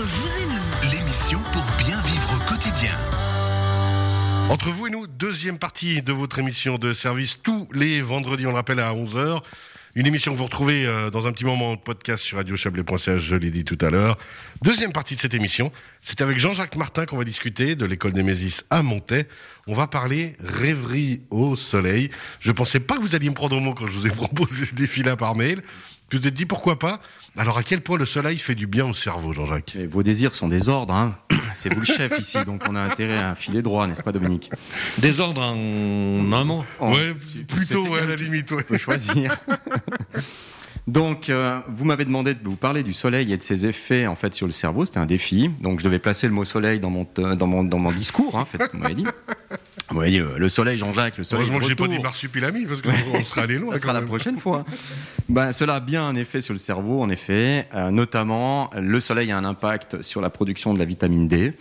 Entre vous et nous, L'émission pour bien vivre au quotidien. Entre vous et nous, deuxième partie de votre émission de service tous les vendredis, on le rappelle, à 11h. Une émission que vous retrouvez euh, dans un petit moment en podcast sur radiochablais.ch, je l'ai dit tout à l'heure. Deuxième partie de cette émission, c'est avec Jean-Jacques Martin qu'on va discuter de l'école des Mésis à Montaix. On va parler rêverie au soleil. Je pensais pas que vous alliez me prendre au mot quand je vous ai proposé ce défi-là par mail. Vous ai dit pourquoi pas. Alors à quel point le soleil fait du bien au cerveau, Jean-Jacques Et vos désirs sont des ordres, hein. c'est vous le chef ici, donc on a intérêt à filer droit, n'est-ce pas Dominique Désordre en un mot. Oh, Ouais, plutôt, ouais, à la limite, ouais. On peut choisir. Donc, euh, vous m'avez demandé de vous parler du soleil et de ses effets en fait sur le cerveau. C'était un défi. Donc, je devais placer le mot soleil dans mon te- dans mon dans mon discours. Hein, faites ce que vous m'avez dit. Vous euh, le soleil, Jean-Jacques, le soleil. Heureusement que j'ai pas dit marsupilami, parce qu'on serait allé loin Ça sera quand la même. prochaine fois. Ben, cela a bien un effet sur le cerveau, en effet. Euh, notamment, le soleil a un impact sur la production de la vitamine D,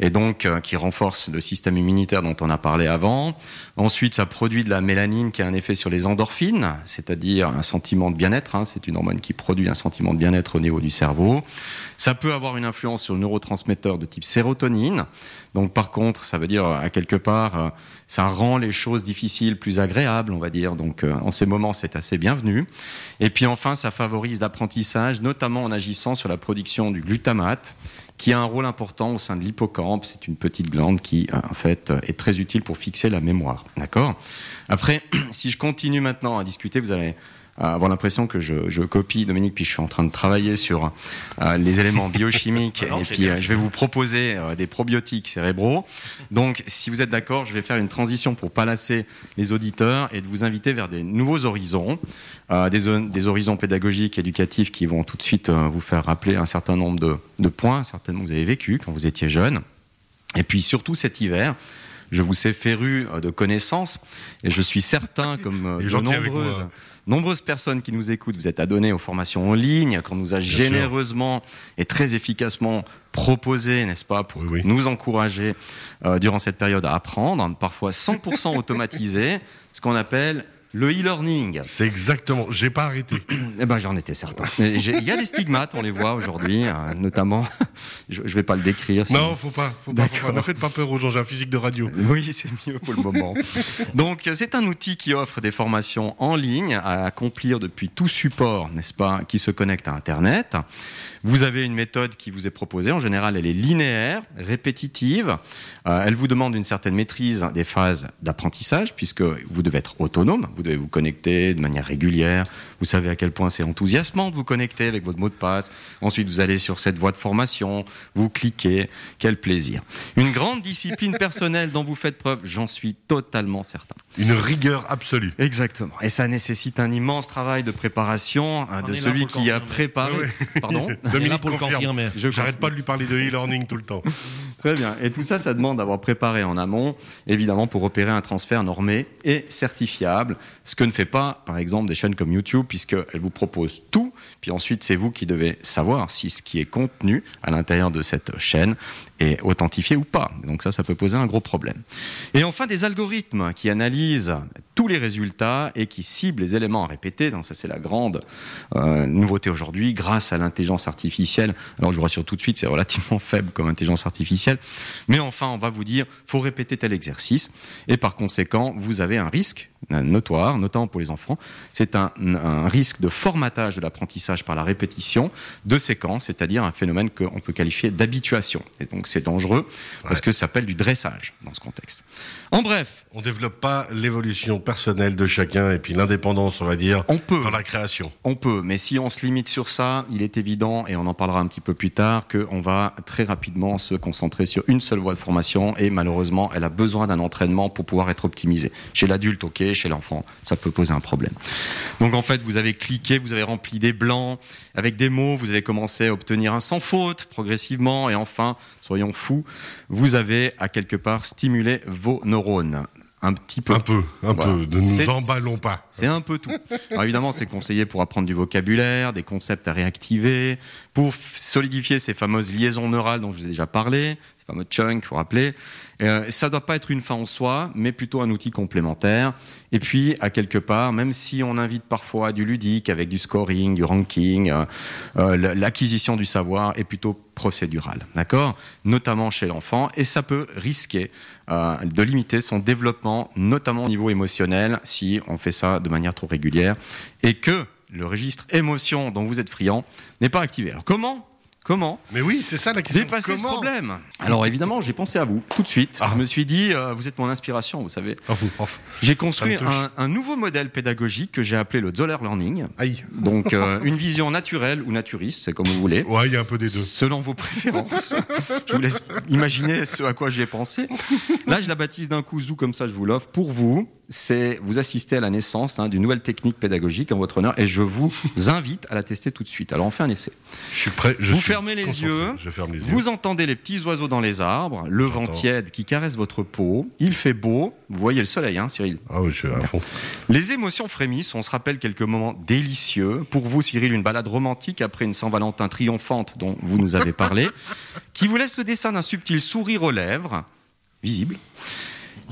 et donc euh, qui renforce le système immunitaire dont on a parlé avant. Ensuite, ça produit de la mélanine qui a un effet sur les endorphines, c'est-à-dire un sentiment de bien-être. hein. C'est une hormone qui produit un sentiment de bien-être au niveau du cerveau. Ça peut avoir une influence sur le neurotransmetteur de type sérotonine. Donc, par contre, ça veut dire à quelque part, euh, ça rend les choses difficiles plus agréables, on va dire. Donc, en ces moments, c'est assez bienvenu. Et puis, enfin, ça favorise l'apprentissage, notamment en agissant sur la production du glutamate, qui a un rôle important au sein de l'hippocampe. C'est une petite glande qui, euh, en fait, euh, est très utile pour fixer la mémoire. D'accord? Après, si je continue maintenant à discuter, vous allez avoir l'impression que je, je copie Dominique, puis je suis en train de travailler sur euh, les éléments biochimiques, non, et puis euh, je vais vous proposer euh, des probiotiques cérébraux. Donc, si vous êtes d'accord, je vais faire une transition pour pas lasser les auditeurs et de vous inviter vers des nouveaux horizons, euh, des, zo- des horizons pédagogiques, éducatifs qui vont tout de suite euh, vous faire rappeler un certain nombre de, de points, certainement que vous avez vécu quand vous étiez jeune. Et puis surtout cet hiver, je vous sais féru euh, de connaissances et je suis certain, comme euh, de nombreuses, personnes qui nous écoutent, vous êtes adonnés aux formations en ligne, qu'on nous a généreusement et très efficacement proposé, n'est-ce pas, pour Oui, oui. nous encourager euh, durant cette période à apprendre, parfois 100% automatisé, ce qu'on appelle le e-learning. C'est exactement. J'ai pas arrêté. Eh ben, j'en étais certain. Il y a des stigmates, on les voit aujourd'hui, euh, notamment. Je, je vais pas le décrire. sinon- Non, faut pas, faut pas, faut pas. Ne faites pas peur aux gens. J'ai un physique de radio. Oui, c'est mieux pour le moment. Donc, c'est un outil qui offre des formations en ligne à accomplir depuis tout support, n'est-ce pas, qui se connecte à Internet. Vous avez une méthode qui vous est proposée. En général, elle est linéaire, répétitive. Euh, elle vous demande une certaine maîtrise des phases d'apprentissage, puisque vous devez être autonome. Vous devez vous connecter de manière régulière. Vous savez à quel point c'est enthousiasmant de vous connecter avec votre mot de passe. Ensuite, vous allez sur cette voie de formation, vous cliquez. Quel plaisir. Une grande discipline personnelle dont vous faites preuve, j'en suis totalement certain. Une rigueur absolue. Exactement. Et ça nécessite un immense travail de préparation hein, On de celui qui a préparé. Ouais. Pardon? Dominique pour le confirme. confirmer. Je J'arrête pas de lui parler de e-learning tout le temps. Très bien. Et tout ça, ça demande d'avoir préparé en amont, évidemment, pour opérer un transfert normé et certifiable. Ce que ne fait pas, par exemple, des chaînes comme YouTube, puisqu'elles vous proposent tout. Puis ensuite, c'est vous qui devez savoir si ce qui est contenu à l'intérieur de cette chaîne est authentifié ou pas. Donc ça, ça peut poser un gros problème. Et enfin, des algorithmes qui analysent tous les résultats et qui ciblent les éléments à répéter. Donc ça, c'est la grande euh, nouveauté aujourd'hui, grâce à l'intelligence artificielle. Alors je vous rassure tout de suite, c'est relativement faible comme intelligence artificielle. Mais enfin, on va vous dire, faut répéter tel exercice. Et par conséquent, vous avez un risque notoire, notamment pour les enfants. C'est un, un risque de formatage de l'apprentissage par la répétition de séquences, c'est-à-dire un phénomène qu'on peut qualifier d'habituation. Et donc c'est dangereux parce que ça s'appelle du dressage dans ce contexte. En bref, On développe pas l'évolution personnelle de chacun et puis l'indépendance, on va dire, on peut. dans la création. On peut, mais si on se limite sur ça, il est évident, et on en parlera un petit peu plus tard, qu'on va très rapidement se concentrer sur une seule voie de formation, et malheureusement, elle a besoin d'un entraînement pour pouvoir être optimisée. Chez l'adulte, ok, chez l'enfant, ça peut poser un problème. Donc en fait, vous avez cliqué, vous avez rempli des blancs, avec des mots, vous avez commencé à obtenir un sans faute progressivement, et enfin, soyons fous, vous avez à quelque part stimulé vos neurones. Un petit peu. Un peu, un Voilà. peu. Ne nous emballons pas. C'est un peu tout. Alors évidemment, c'est conseillé pour apprendre du vocabulaire, des concepts à réactiver, pour solidifier ces fameuses liaisons neurales dont je vous ai déjà parlé, fameux chunk, vous rappelez. Euh, ça ne doit pas être une fin en soi, mais plutôt un outil complémentaire. Et puis, à quelque part, même si on invite parfois du ludique avec du scoring, du ranking, euh, euh, l'acquisition du savoir est plutôt procédurale, d'accord? Notamment chez l'enfant, et ça peut risquer de limiter son développement, notamment au niveau émotionnel, si on fait ça de manière trop régulière, et que le registre émotion dont vous êtes friand n'est pas activé. Alors comment Comment Mais oui, c'est ça la question. Dépasser ce problème. Alors évidemment, j'ai pensé à vous tout de suite. Ah. Je me suis dit, euh, vous êtes mon inspiration, vous savez. Oh, j'ai construit un, nouveau modèle pédagogique que j'ai appelé le Zoller Learning. Aïe. Donc euh, une vision naturelle ou naturiste, c'est comme vous voulez. Ouais, il y a un peu des deux. Selon vos préférences. je vous laisse imaginer ce à quoi j'ai pensé. Là, je la baptise d'un coup Zou comme ça, je vous l'offre pour vous c'est vous assistez à la naissance hein, d'une nouvelle technique pédagogique en votre honneur et je vous invite à la tester tout de suite. Alors on fait un essai. Je suis prêt. vous fermez les yeux, Vous entendez les petits oiseaux dans les arbres, le vent tiède qui caresse votre peau. Il fait beau. Vous voyez le soleil, hein, Cyril? Ah oui, je suis à fond. Les émotions frémissent. On se rappelle quelques moments délicieux. Pour vous, Cyril, une balade romantique après une Saint-Valentin triomphante dont vous nous avez parlé, qui vous laisse le dessin d'un subtil sourire aux lèvres, visible.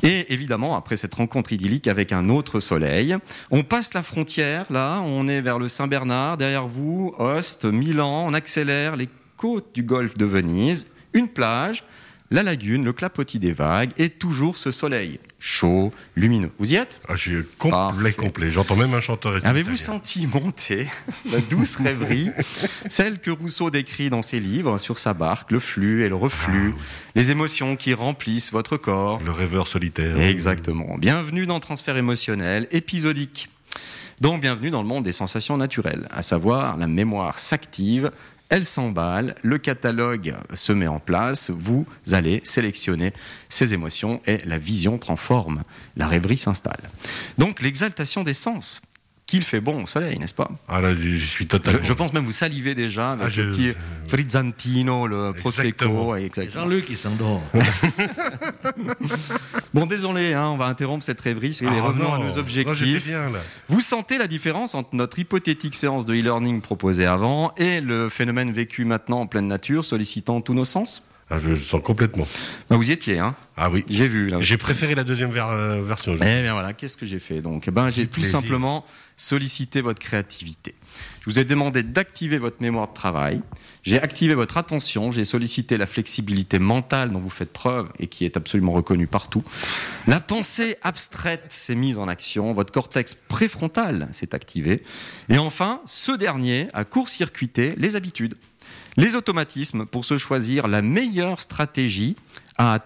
Et évidemment, après cette rencontre idyllique avec un autre soleil, on passe la frontière, là, on est vers le Saint-Bernard, derrière vous, Ost, Milan, on accélère les côtes du golfe de Venise, une plage, la lagune, le clapotis des vagues et toujours ce soleil chaud, lumineux. Vous y êtes? Ah, Je suis complet, complet. J'entends même un chanteur. Avez-vous senti monter la douce rêverie, celle que Rousseau décrit dans ses livres sur sa barque, le flux et le reflux, ah les émotions qui remplissent votre corps? Le rêveur solitaire. Exactement. Bienvenue dans Transfert émotionnel épisodique. Donc bienvenue dans le monde des sensations naturelles, à savoir la mémoire s'active elle s'emballe, le catalogue se met en place, vous allez sélectionner ces émotions et la vision prend forme, la rêverie s'installe. Donc l'exaltation des sens, qu'il fait bon au soleil, n'est-ce pas? Ah là, je suis totalement. Je, pense même vous salivez déjà avec ah, le petit frizzantino, le prosecco. Jean-Luc, il s'endort. bon, désolé, hein, on va interrompre cette rêverie, c'est ah, revenons à nos objectifs. vous sentez la différence entre notre hypothétique séance de e-learning proposée avant et le phénomène vécu maintenant en pleine nature, sollicitant tous nos sens? Ah, je le sens complètement. Bah, vous y étiez, hein Ah oui. J'ai vu. J'ai préféré la deuxième euh, version. Eh bien voilà, qu'est-ce que j'ai fait donc? Eh ben, J'ai tout simplement solliciter votre créativité. Je vous ai demandé d'activer votre mémoire de travail. J'ai activé votre attention. J'ai sollicité la flexibilité mentale dont vous faites preuve et qui est absolument reconnue partout. La pensée abstraite s'est mise en action. Votre cortex préfrontal s'est activé. Et enfin, ce dernier a court-circuité les habitudes les automatismes pour se choisir la meilleure stratégie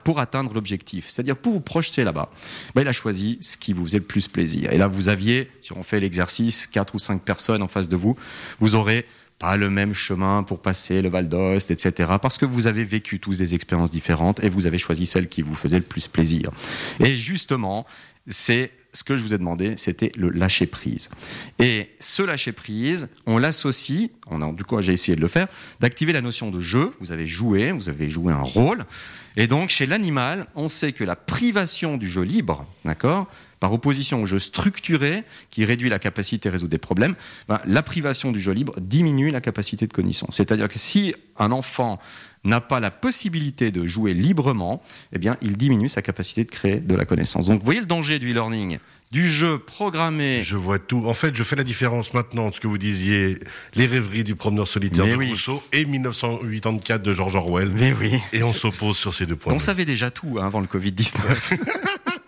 pour atteindre l'objectif. C'est-à-dire pour vous projeter là-bas. Ben, il a choisi ce qui vous faisait le plus plaisir. Et là, vous aviez, si on fait l'exercice, quatre ou cinq personnes en face de vous, vous aurez pas le même chemin pour passer le Val d'Ost, etc. Parce que vous avez vécu tous des expériences différentes et vous avez choisi celle qui vous faisait le plus plaisir. Et justement, c'est ce que je vous ai demandé, c'était le lâcher prise. Et ce lâcher prise, on l'associe, on a, du coup j'ai essayé de le faire, d'activer la notion de jeu. Vous avez joué, vous avez joué un rôle. Et donc chez l'animal, on sait que la privation du jeu libre, d'accord, par opposition au jeu structuré qui réduit la capacité à résoudre des problèmes, ben, la privation du jeu libre diminue la capacité de connaissance. C'est-à-dire que si un enfant n'a pas la possibilité de jouer librement, eh bien, il diminue sa capacité de créer de la connaissance. Donc, vous voyez le danger du e-learning du jeu programmé. Je vois tout. En fait, je fais la différence maintenant entre ce que vous disiez, les rêveries du promeneur solitaire de Rousseau et 1984 de George Orwell. Mais oui. Et on s'oppose sur ces deux points. On savait déjà tout hein, avant le Covid-19.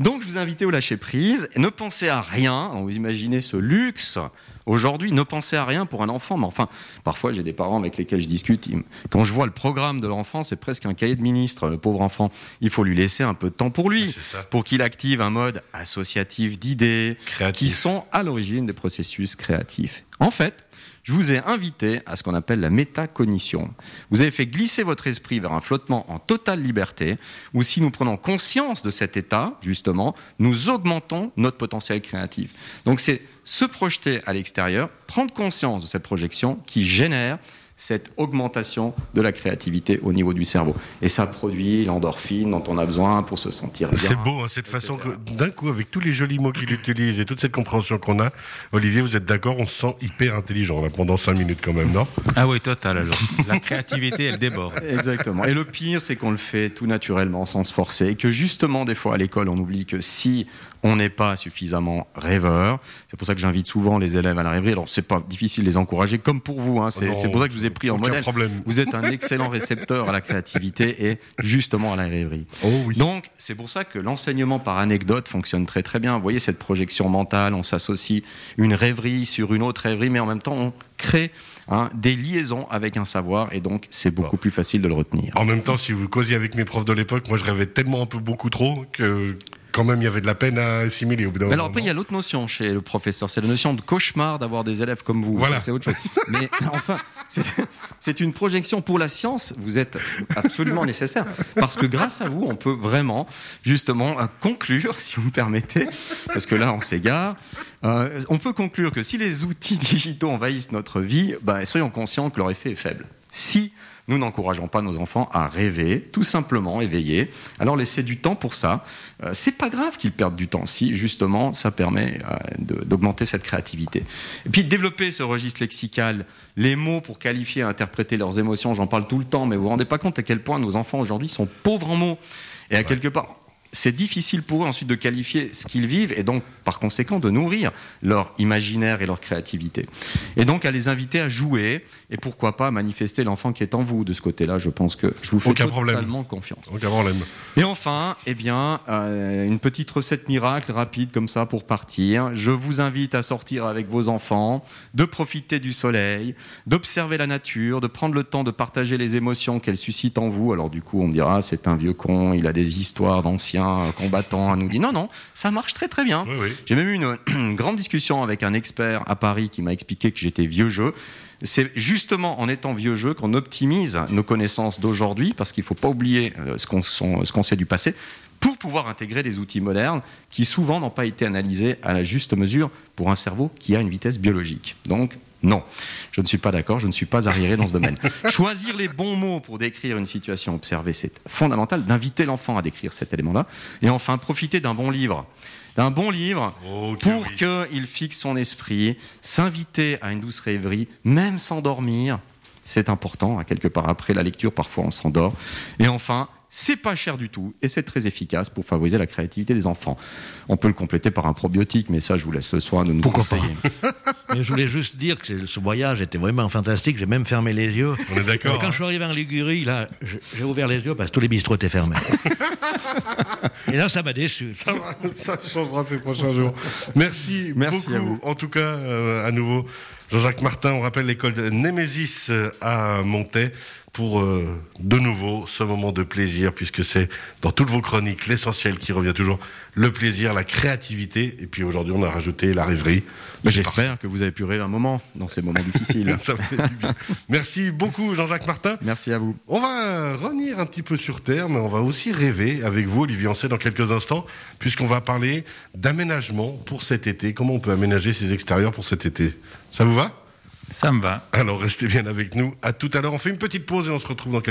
Donc, je vous invite au lâcher prise. Ne pensez à rien. Vous imaginez ce luxe Aujourd'hui, ne pensez à rien pour un enfant, mais enfin, parfois j'ai des parents avec lesquels je discute. Quand je vois le programme de l'enfant, c'est presque un cahier de ministre, le pauvre enfant. Il faut lui laisser un peu de temps pour lui, pour qu'il active un mode associatif d'idées qui sont à l'origine des processus créatifs. En fait, je vous ai invité à ce qu'on appelle la métacognition. Vous avez fait glisser votre esprit vers un flottement en totale liberté, où si nous prenons conscience de cet état, justement, nous augmentons notre potentiel créatif. Donc c'est se projeter à l'extérieur, prendre conscience de cette projection qui génère cette augmentation de la créativité au niveau du cerveau. Et ça produit l'endorphine dont on a besoin pour se sentir bien. C'est beau, hein, cette façon que, d'un coup, avec tous les jolis mots qu'il utilise et toute cette compréhension qu'on a, Olivier, vous êtes d'accord, on se sent hyper intelligent là, pendant cinq minutes quand même, non? Ah oui, total alors. La créativité, elle déborde. Exactement. Et le pire, c'est qu'on le fait tout naturellement, sans se forcer, et que justement, des fois, à l'école, on oublie que si on n'est pas suffisamment rêveur. C'est pour ça que j'invite souvent les élèves à la rêverie. Alors, c'est pas difficile de les encourager, comme pour vous. Hein. C'est Non, c'est pour ça que je vous ai pris en aucun modèle. problème. Vous êtes un excellent récepteur à la créativité et justement à la rêverie. Oh oui. Donc, c'est pour ça que l'enseignement par anecdote fonctionne très très bien. Vous voyez cette projection mentale, on s'associe une rêverie sur une autre rêverie, mais en même temps, on crée hein, des liaisons avec un savoir et donc c'est beaucoup plus facile de le retenir. En même temps, si vous causiez avec mes profs de l'époque, moi je rêvais tellement un peu beaucoup trop que quand même il y avait de la peine à assimiler au bout d'un Mais alors moment. après, il y a l'autre notion chez le professeur, c'est la notion de cauchemar d'avoir des élèves comme vous. Voilà. C'est autre chose. Mais enfin, c'est- c'est une projection pour la science. Vous êtes absolument nécessaire parce que grâce à vous, on peut vraiment justement euh, conclure, si vous me permettez, parce que là, on s'égare. euh, on peut conclure que si les outils digitaux envahissent notre vie, bah, soyons conscients que leur effet est faible. Si nous n'encourageons pas nos enfants à rêver, tout simplement éveiller. Alors laissez du temps pour ça. Euh, c'est pas grave qu'ils perdent du temps si justement ça permet euh, d'augmenter cette créativité. Et puis développer ce registre lexical, les mots pour qualifier et interpréter leurs émotions, j'en parle tout le temps, mais vous vous rendez pas compte à quel point nos enfants aujourd'hui sont pauvres en mots. Et à quelque part, c'est difficile pour eux ensuite de qualifier ce qu'ils vivent et donc par conséquent de nourrir leur imaginaire et leur créativité. Et donc à les inviter à jouer et pourquoi pas à manifester l'enfant qui est en vous. De ce côté-là, je pense que je vous fais Aucun problème. totalement confiance. Avant l'aime. Et enfin, eh bien, euh, une petite recette miracle rapide comme ça pour partir. Je vous invite à sortir avec vos enfants, de profiter du soleil, d'observer la nature, de prendre le temps de partager les émotions qu'elle suscite en vous. Alors du coup, on me dira, c'est un vieux con, il a des histoires d'anciens combattants à nous dire. Non, non, ça marche très très bien. Oui, oui. J'ai même eu une, une grande discussion avec un expert à Paris qui m'a expliqué que j'étais vieux jeu. C'est justement en étant vieux jeu qu'on optimise nos connaissances d'aujourd'hui, parce qu'il ne faut pas oublier euh, ce qu'on qu'on sait du passé, pour pouvoir intégrer des outils modernes qui souvent n'ont pas été analysés à la juste mesure pour un cerveau qui a une vitesse biologique. Donc, non, je ne suis pas d'accord, je ne suis pas arriéré dans ce domaine. Choisir les bons mots pour décrire une situation observée, c'est fondamental d'inviter l'enfant à décrire cet élément-là. Et enfin, profiter d'un bon livre. D'un bon livre Oh, pour oui. qu'il fixe son esprit, s'inviter à une douce rêverie, même s'endormir. C'est important, à quelque part après la lecture, parfois on s'endort. Et enfin, c'est pas cher du tout et c'est très efficace pour favoriser la créativité des enfants. On peut le compléter par un probiotique, mais ça, je vous laisse le soin de nous Pourquoi pas conseiller. Mais je voulais juste dire que ce voyage était vraiment fantastique. J'ai même fermé les yeux. On est d'accord, Quand hein. je suis arrivé en Ligurie, là, j'ai ouvert les yeux parce que tous les bistrots étaient fermés. Et là, ça m'a déçu. Ça, va, ça changera ces prochains jours. Merci, Merci beaucoup. à vous. En tout cas, euh, à nouveau, Jean-Jacques Martin, on rappelle l'école de Némésis euh, à Montaix pour euh, de nouveau ce moment de plaisir, puisque c'est dans toutes vos chroniques l'essentiel qui revient toujours, le plaisir, la créativité, et puis aujourd'hui on a rajouté la rêverie. J'espère que vous avez pu rêver un moment dans ces moments difficiles. Ça fait du bien. Merci beaucoup Jean-Jacques Martin. Merci à vous. On va revenir un petit peu sur terre, mais on va aussi rêver avec vous, Olivier Ancet, dans quelques instants, puisqu'on va parler d'aménagement pour cet été. Comment on peut aménager ses extérieurs pour cet été? Ça vous va? Ça me va. Alors restez bien avec nous. À tout à l'heure. On fait une petite pause et on se retrouve dans quelques